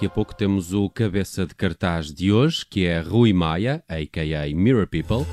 Daqui a pouco temos o cabeça de cartaz de hoje, que é Rui Maia, a.k.a. Mirror People.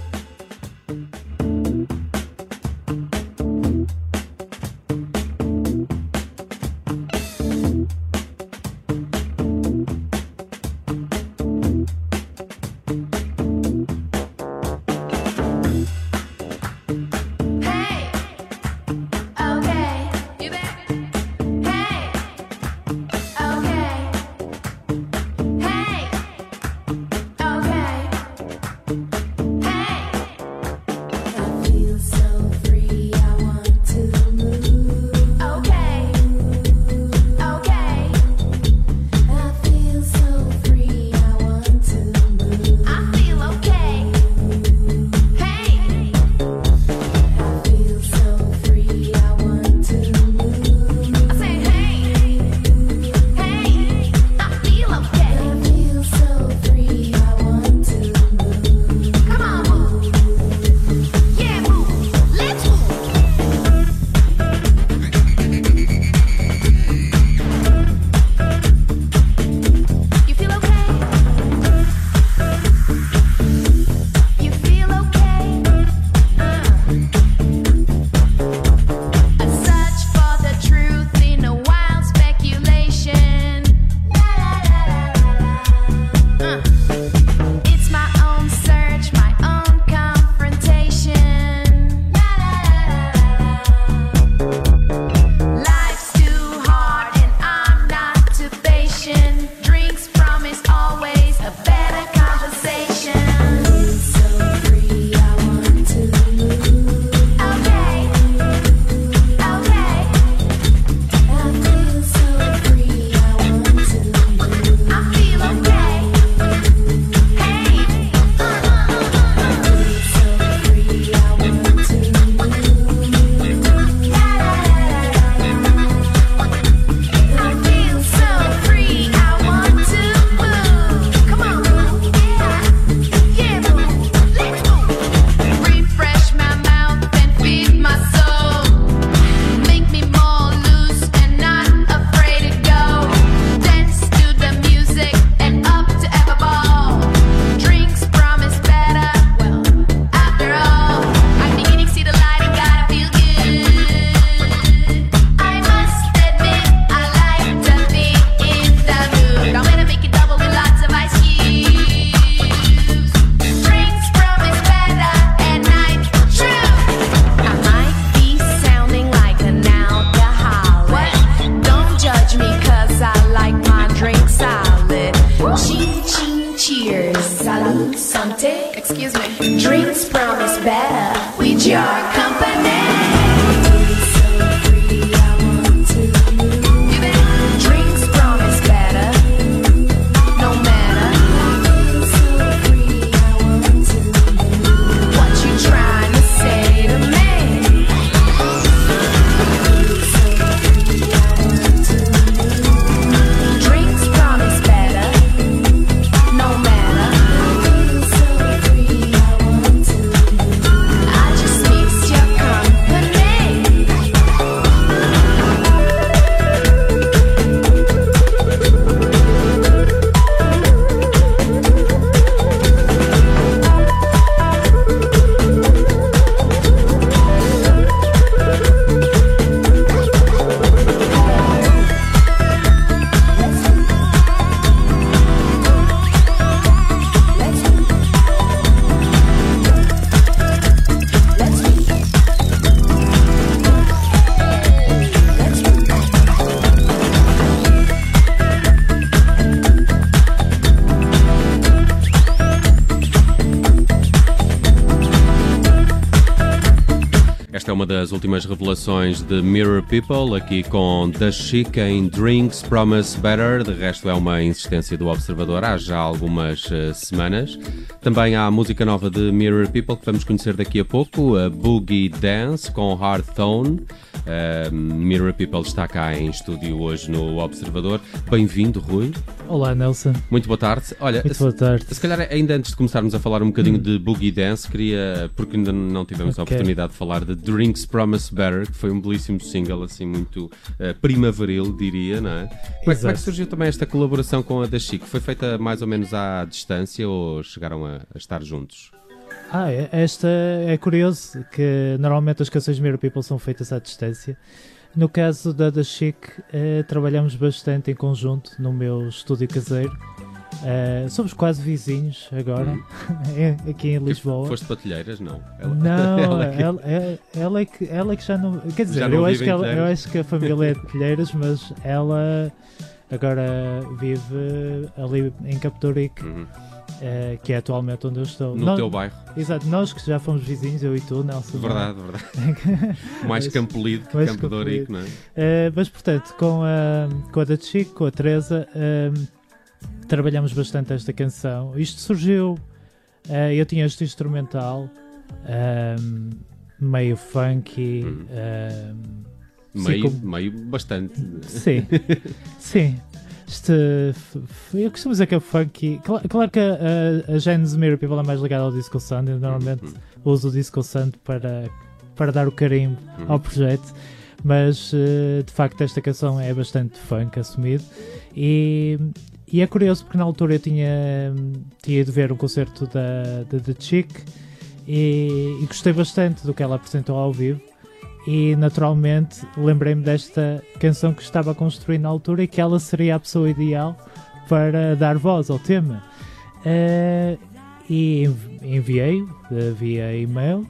as últimas revelações de Mirror People, aqui com The Chic Drinks Promise Better. De resto, é uma insistência do Observador há já algumas uh, semanas. Também há a música nova de Mirror People que vamos conhecer daqui a pouco, a Boogie Dance com hard Uh, eh, Mirror People está cá em estúdio hoje no Observador. Bem-vindo, Rui. Olá, Nelson. Muito boa tarde. Olha, Muito boa tarde. Se, se calhar ainda antes de começarmos a falar um bocadinho hum. de Boogie Dance, queria, porque ainda não tivemos okay. a oportunidade de falar de Drinks Promise Better, que foi um belíssimo single, assim, muito uh, primaveril, diria, não é? Como, é? como é que surgiu também esta colaboração com a da Chico? Foi feita mais ou menos à distância ou chegaram a, a estar juntos? Ah, é, esta é curioso, que normalmente as canções de Mirror People são feitas à distância no caso da da Chic, eh, trabalhamos bastante em conjunto no meu estúdio caseiro. Eh, somos quase vizinhos agora, é- aqui em Lisboa. Foste patilheiras? Não. Ela- Não, ela é que- ela, é- ela é que, ela é que já não. Quer dizer, não eu, acho que ela- eu acho que a família é de Telheiras, mas ela agora vive ali em Capiturique, Uhum. Eh, que é atualmente onde eu estou. No Nós- teu bairro. Exato, nós que já fomos vizinhos, eu e tu, Nelson. Verdade, verdade. Mais Mas- Campo Lido que mais Campo não é? Eh, mas portanto, com a, com a da Chico, com a Teresa, eh, trabalhamos bastante esta canção. Isto surgiu, eu tinha este instrumental eh, meio funky. Uhum. eh, Meio, sim, como- meio bastante. sim, sim. Este, eu costumo dizer que é funky. Cla- Claro, que a, a, Genesis Mirror People é mais ligada ao Disco Sound. Eu normalmente Uhum. uso o Disco Sound para, para dar o carimbo Uhum. ao projeto, mas eh, de facto esta canção é bastante funk assumido e, e é curioso porque na altura eu tinha, tinha ido ver um concerto da, da The Chick e, e gostei bastante do que ela apresentou ao vivo e naturalmente lembrei-me desta canção que estava a construir na altura e que ela seria a pessoa ideal para dar voz ao tema. Eh, e env- enviei eh, via e-mail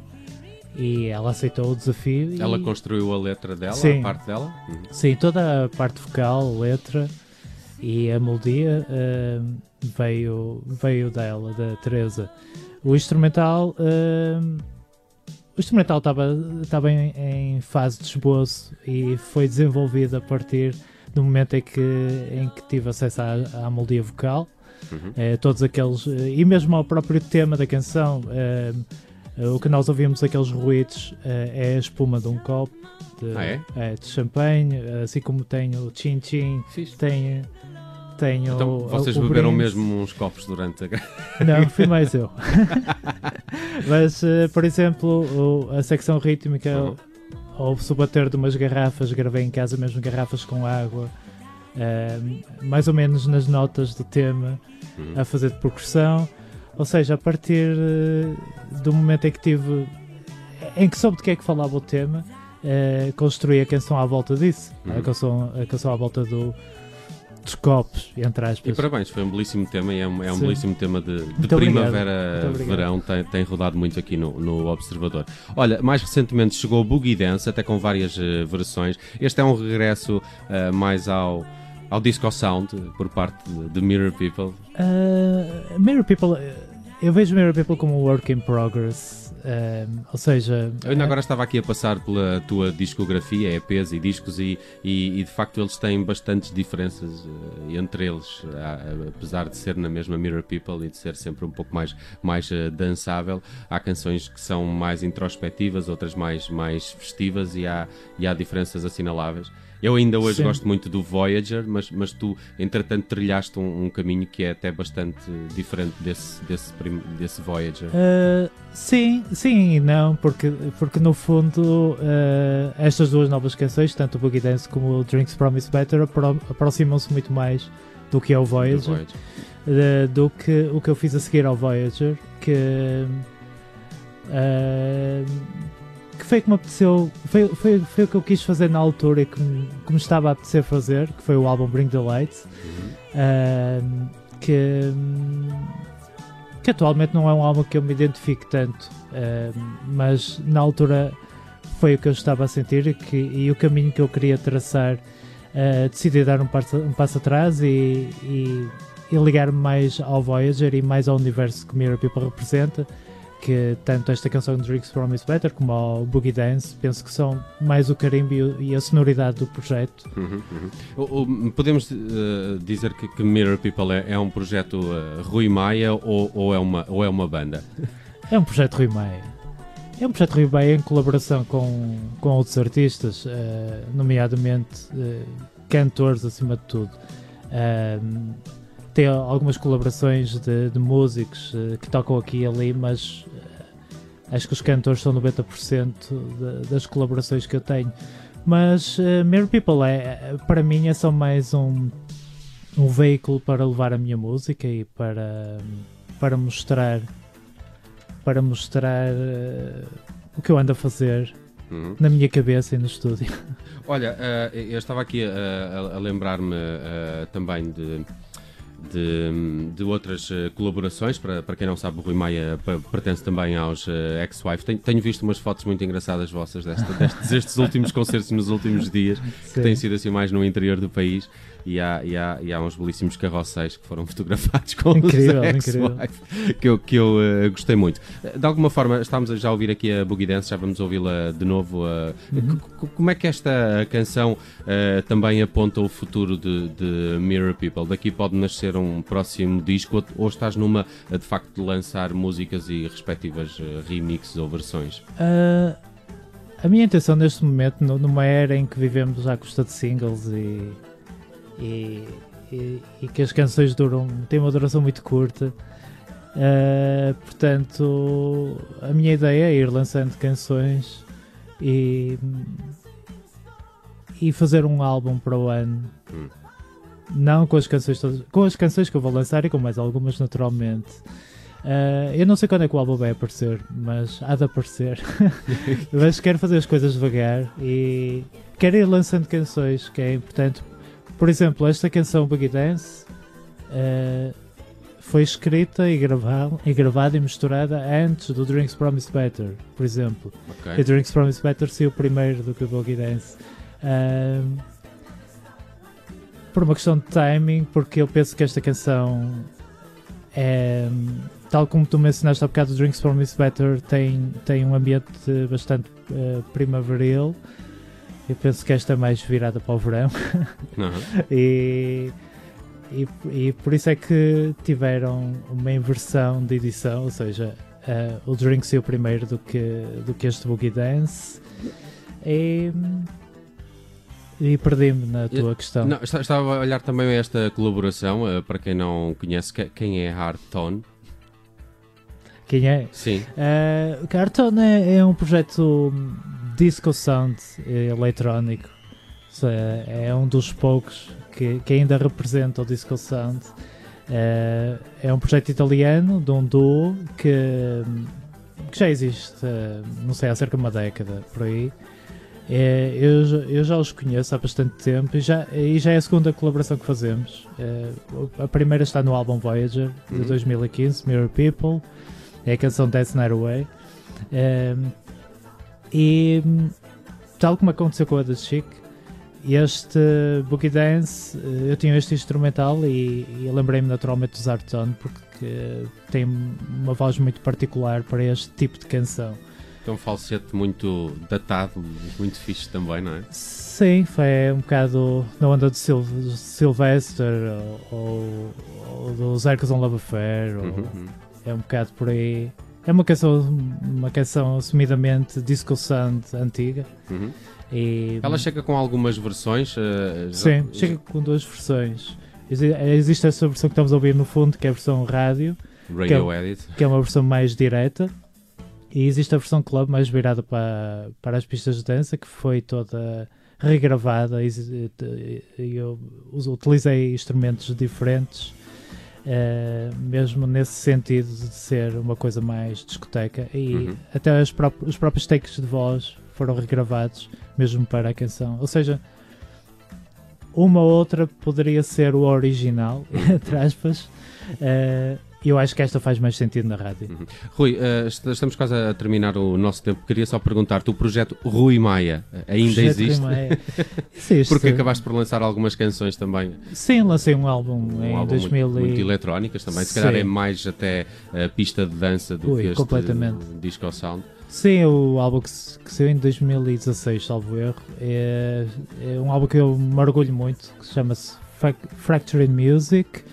e ela aceitou o desafio. e- Ela construiu a letra dela, Sim. a parte dela? Uhum. Sim, toda a parte vocal, a letra e a melodia eh, veio, veio dela, da Teresa. O instrumental. eh, o instrumental estava estava em, em fase de esboço e foi desenvolvido a partir do momento em que, em que tive acesso à, à melodia vocal. Uhum. Eh, todos aqueles. eh, e mesmo ao próprio tema da canção, eh, o que nós ouvimos, aqueles ruídos, eh, é a espuma de um copo de, Ah, é? de champanhe, assim como tem o chin-chin, tem, tem Então, o. vocês o beberam brinde. mesmo uns copos durante a. Não, fui mais eu. Mas, eh, por exemplo, o- a secção rítmica, Uhum. ouve-se o bater de umas garrafas, gravei em casa mesmo garrafas com água, eh, mais ou menos nas notas do tema, Uhum. a fazer de percussão. Ou seja, a partir eh, do momento em que tive. em que soube de que é que falava o tema, construí a canção à volta disso. Uhum. A, canção, a canção à volta do, dos copos, entre E aspas. parabéns, foi um belíssimo tema e é um, é um Sim. belíssimo tema de, de Muito obrigado. Muito primavera, obrigado. verão, tem, tem rodado muito aqui no, no Observador. Olha, mais recentemente chegou Boogie Dance, até com várias eh, versões. Este é um regresso eh, mais ao, ao Disco Sound, eh, por parte de, Mirror People. Uh, Mirror People, uh, eu vejo Mirror People como um work in progress. Um, ou seja, Eu ainda agora estava aqui a passar pela tua discografia, EPs e discos, e, e, e de facto eles têm bastantes diferenças eh, entre eles, Há- apesar de ser na mesma Mirror People e de ser sempre um pouco mais, mais eh, dançável. Há canções que são mais introspectivas, outras mais, mais festivas, e há, e há diferenças assinaláveis. Eu ainda hoje Sim. gosto muito do Voyager, mas, mas tu, entretanto, trilhaste um, um caminho que é até bastante diferente desse, desse, desse Voyager. Uh, sim, sim e não, porque, porque no fundo uh, estas duas novas canções, tanto o Boogie Dance como o Drinks Promise Better, apro- aproximam-se muito mais do que é o do Voyager, Voyager. uh, do que o que eu fiz a seguir ao Voyager, que, uh, que foi que me apeteceu, foi, foi, foi o que eu quis fazer na altura e que me, que me estava a apetecer fazer, que foi o álbum Bring the Light. Uhum. Ahm, que, que atualmente não é um álbum que eu me identifique tanto, ahm, mas na altura foi o que eu estava a sentir e, que, e o caminho que eu queria traçar. ah, decidi dar um passo, um passo atrás e, e, e ligar-me mais ao Voyager e mais ao universo que Mirror People representa. Que tanto esta canção Drinks Promise Better como ao Boogie Dance penso que são mais o carimbo e o- a sonoridade do projeto. Uhum, uhum. O- o- podemos eh, dizer que, que Mirror People é, é um projeto eh, Rui Maia ou, ou é uma, ou é uma banda? É um projeto Rui Maia. É um projeto Rui Maia em colaboração com, com outros artistas, eh, nomeadamente cantores acima de tudo. Tem algumas colaborações de, de músicos eh, que tocam aqui e ali, mas eh, Acho que os cantores são 90% de- das colaborações que eu tenho. Mas uh, Mere People é, para mim é só mais um, um veículo para levar a minha música e para, para mostrar para mostrar uh, o que eu ando a fazer Uhum. na minha cabeça e no estúdio. Olha, eh, eu estava aqui a, a- a lembrar-me eh, também de, de, de outras eh, colaborações. Para, para quem não sabe, o Rui Maia pertence também aos eh, ex-wife. Tenho, tenho visto umas fotos muito engraçadas vossas desta, destes, destes últimos concertos nos últimos dias, que têm sido assim mais no interior do país. E há, e há, e há uns belíssimos carrosséis que foram fotografados com Incrível, os incrível. ex-wife, que eu, que eu eh, gostei muito. De alguma forma, estamos a já ouvir aqui a Boogie Dance, já vamos ouvi-la de novo. eh, Uhum. Como é que esta canção eh, também aponta o futuro de, de Mirror People? Daqui pode nascer um próximo disco ou, estás numa, eh, de facto, de lançar músicas e respectivas eh, remixes ou versões? Uh, a minha intenção neste momento, nu- numa era em que vivemos à custa de singles e, e, e- e que as canções duram, têm uma duração muito curta, uh, portanto, a minha ideia é ir lançando canções e, e fazer um álbum para o ano. Hum. Não com as canções todas, com as canções que eu vou lançar e com mais algumas naturalmente. Uh, eu não sei quando é que o álbum vai aparecer, mas há de aparecer. mas quero fazer as coisas devagar e quero ir lançando canções, que é importante. Por exemplo, esta canção Boogie Dance uh, foi escrita e gravada, e gravada e misturada antes do Drinks Promise Better, por exemplo. Ok. E Drinks Promise Better saiu primeiro do que o Boogie Dance. Ahm, por uma questão de timing, porque eu penso que esta canção é, tal como tu mencionaste há bocado, Drinks Promise Better tem, tem um ambiente bastante eh, primaveril. Eu penso que esta é mais virada para o verão. Uhum. e, e, e por isso é que tiveram uma inversão de edição, ou seja, eh, o Drink saiu primeiro do que, do que este Boogie Dance. E, e perdi-me na tua questão. Não, esta- estava a olhar também esta colaboração, eh, para quem não conhece, que- quem é Hard Tone? Quem é? Sim. Uh, Carton é, é um projeto disco sound eh, eletrónico. Seja, É um dos poucos que, que ainda representa o disco sound. Uh, é um projeto italiano de um duo que, que já existe, uh, não sei, há cerca de uma década por aí. Eh, eu, já- eu já os conheço há bastante tempo e já, e já é a segunda colaboração que fazemos. Eh, a primeira está no álbum Voyager de Uhum. 2015, Mirror People. É a canção That's Night Away. Ehm, e tal como aconteceu com a The Chic, este Boogie Dance, eh, eu tinha este instrumental e, e lembrei-me naturalmente do Zartone porque tem uma voz muito particular para este tipo de canção. Então, um falsete muito datado, muito fixe também, não é? Sim, foi um bocado na onda de Sil Sylvester ou, ou, ou dos Ercos on Love Affair, ou- Uhum, uhum. é um bocado por aí. É uma canção, uma canção assumidamente disco sound antiga. Uhum. E, Ela chega com algumas versões. já- Sim, chega com duas versões. Exi- Existe essa versão que estamos a ouvir no fundo, que é a versão rádio, Radio Edit. que é uma versão mais direta. E existe a versão club mais virada para, para as pistas de dança, que foi toda regravada. e- e- e Eu utilizei instrumentos diferentes, eh, mesmo nesse sentido de ser uma coisa mais discoteca. E Uhum. até as pró- os próprios takes de voz foram regravados, mesmo para a canção. Ou seja, uma ou outra poderia ser o original, entre aspas. E eu acho que esta faz mais sentido na rádio. Rui, eh, est- estamos quase a terminar o nosso tempo. Queria só perguntar-te: o projeto Rui Maia eh, ainda Projeto existe? Rimaia. Existe. Porque acabaste por lançar algumas canções também. Sim, lancei um álbum Um em álbum 2000 muito, muito e... eletrónicas também. Se calhar Sim. é mais até a pista de dança do Ui, que este completamente. disco sound. Sim, o álbum que, que saiu em 2016, salvo erro. É, é um álbum que eu me orgulho muito, que se chama-se Frac- Fracturing Music.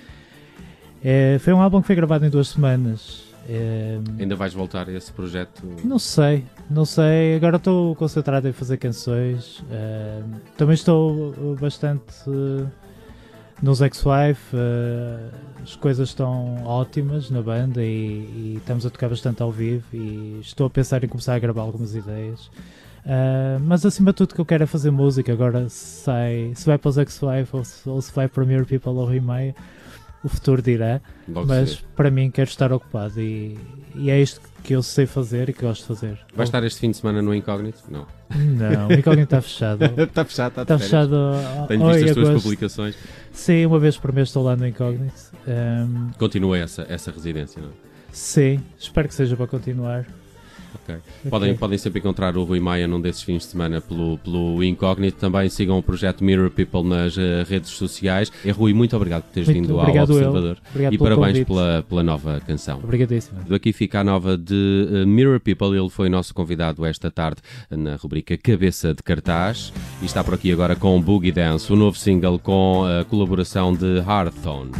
É, foi um álbum que foi gravado em duas semanas. É, Ainda vais voltar a esse projeto? Não sei, não sei. Agora estou concentrado em fazer canções. eh, também estou bastante nos ex-wife uh, as coisas estão ótimas na banda e, e estamos a tocar bastante ao vivo e estou a pensar em começar a gravar algumas ideias. Uh, mas acima de tudo o que eu quero é fazer música. Agora se, sai, se vai para os ex-wife ou, ou se vai para Mirror People ou Rimeia, o futuro dirá. Logo Mas para mim quero estar ocupado e, e é isto que eu sei fazer e que gosto de fazer. Vai estar este fim de semana no Incógnito? Não. Não, o incógnito está fechado. está fechado, está Está fechado Tenho visto as tuas agosto. publicações. Sim, uma vez por mês estou lá no incógnito. Um, Continua essa, essa residência, não é? sim, espero que seja para continuar. Ok. Podem, Ok. podem sempre encontrar o Rui Maia num desses fins de semana pelo, pelo Incógnito. Também sigam o projeto Mirror People nas eh, redes sociais. E Rui, muito obrigado por teres Muito vindo ao. Observador. E parabéns convite. pela, pela nova canção. Obrigadíssimo. Daqui fica a nova de eh, Mirror People. Ele foi nosso convidado esta tarde na rubrica Cabeça de Cartaz. E está por aqui agora com Boogie Dance, o novo single com a colaboração de Hardtone.